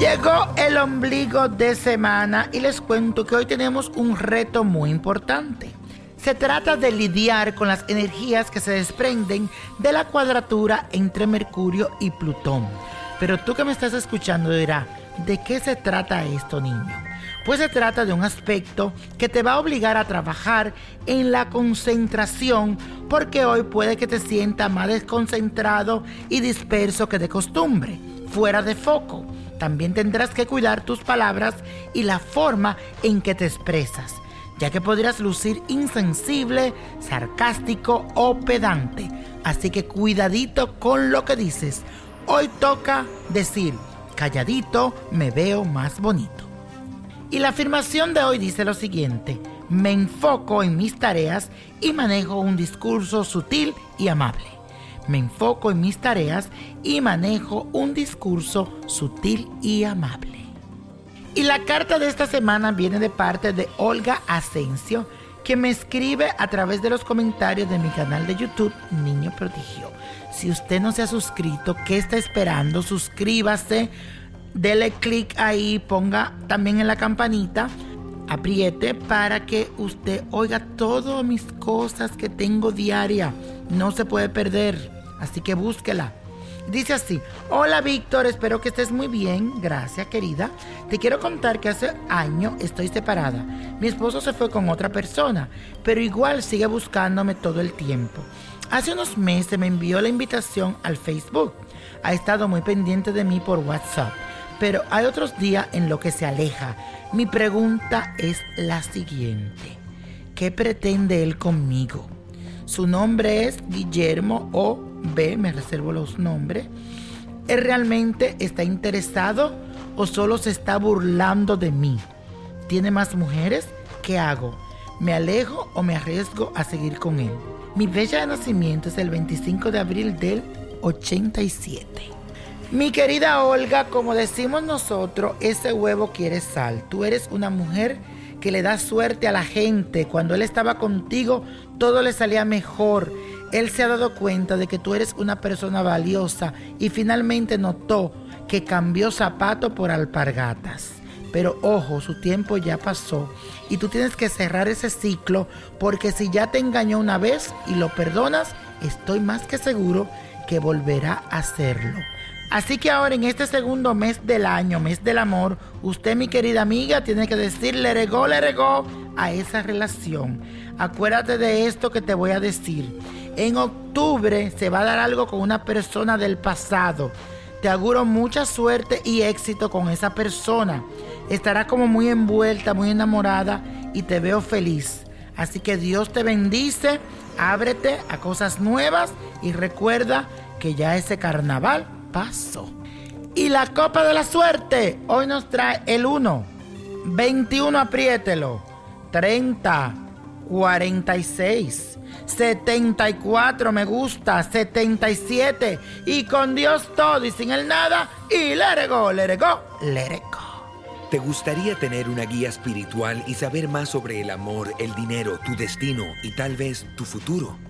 Llegó el ombligo de semana y les cuento que hoy tenemos un reto muy importante. Se trata de lidiar con las energías que se desprenden de la cuadratura entre Mercurio y Plutón. Pero tú que me estás escuchando dirás, ¿de qué se trata esto, niño? Pues se trata de un aspecto que te va a obligar a trabajar en la concentración porque hoy puede que te sientas más desconcentrado y disperso que de costumbre, fuera de foco. También tendrás que cuidar tus palabras y la forma en que te expresas, ya que podrías lucir insensible, sarcástico o pedante. Así que cuidadito con lo que dices. Hoy toca decir, calladito me veo más bonito. Y la afirmación de hoy dice lo siguiente, me enfoco en mis tareas y manejo un discurso sutil y amable me enfoco en mis tareas y manejo un discurso sutil y amable. Y la carta de esta semana viene de parte de Olga Asensio, que me escribe a través de los comentarios de mi canal de YouTube Niño Prodigio. Si usted no se ha suscrito, ¿qué está esperando? Suscríbase, dele clic ahí, ponga también en la campanita, apriete para que usted oiga todas mis cosas que tengo diaria. No se puede perder. Así que búsquela. Dice así, hola Víctor, espero que estés muy bien, gracias querida. Te quiero contar que hace año estoy separada. Mi esposo se fue con otra persona, pero igual sigue buscándome todo el tiempo. Hace unos meses me envió la invitación al Facebook. Ha estado muy pendiente de mí por WhatsApp, pero hay otros días en lo que se aleja. Mi pregunta es la siguiente. ¿Qué pretende él conmigo? Su nombre es Guillermo O B, me reservo los nombres. ¿Él realmente está interesado o solo se está burlando de mí? ¿Tiene más mujeres? ¿Qué hago? ¿Me alejo o me arriesgo a seguir con él? Mi fecha de nacimiento es el 25 de abril del 87. Mi querida Olga, como decimos nosotros, ese huevo quiere sal. Tú eres una mujer que le da suerte a la gente. Cuando él estaba contigo, todo le salía mejor él se ha dado cuenta de que tú eres una persona valiosa y finalmente notó que cambió zapato por alpargatas. Pero ojo, su tiempo ya pasó y tú tienes que cerrar ese ciclo porque si ya te engañó una vez y lo perdonas, estoy más que seguro que volverá a hacerlo. Así que ahora en este segundo mes del año, mes del amor, usted mi querida amiga tiene que decir le regó, le regó a esa relación. Acuérdate de esto que te voy a decir. En octubre se va a dar algo con una persona del pasado. Te auguro mucha suerte y éxito con esa persona. Estará como muy envuelta, muy enamorada y te veo feliz. Así que Dios te bendice, ábrete a cosas nuevas y recuerda que ya ese carnaval pasó. Y la copa de la suerte hoy nos trae el 1, 21, apriételo, 30, 46, 74, me gusta, 77, y con Dios todo y sin el nada, y let it go, let go, let go. ¿Te gustaría tener una guía espiritual y saber más sobre el amor, el dinero, tu destino y tal vez tu futuro?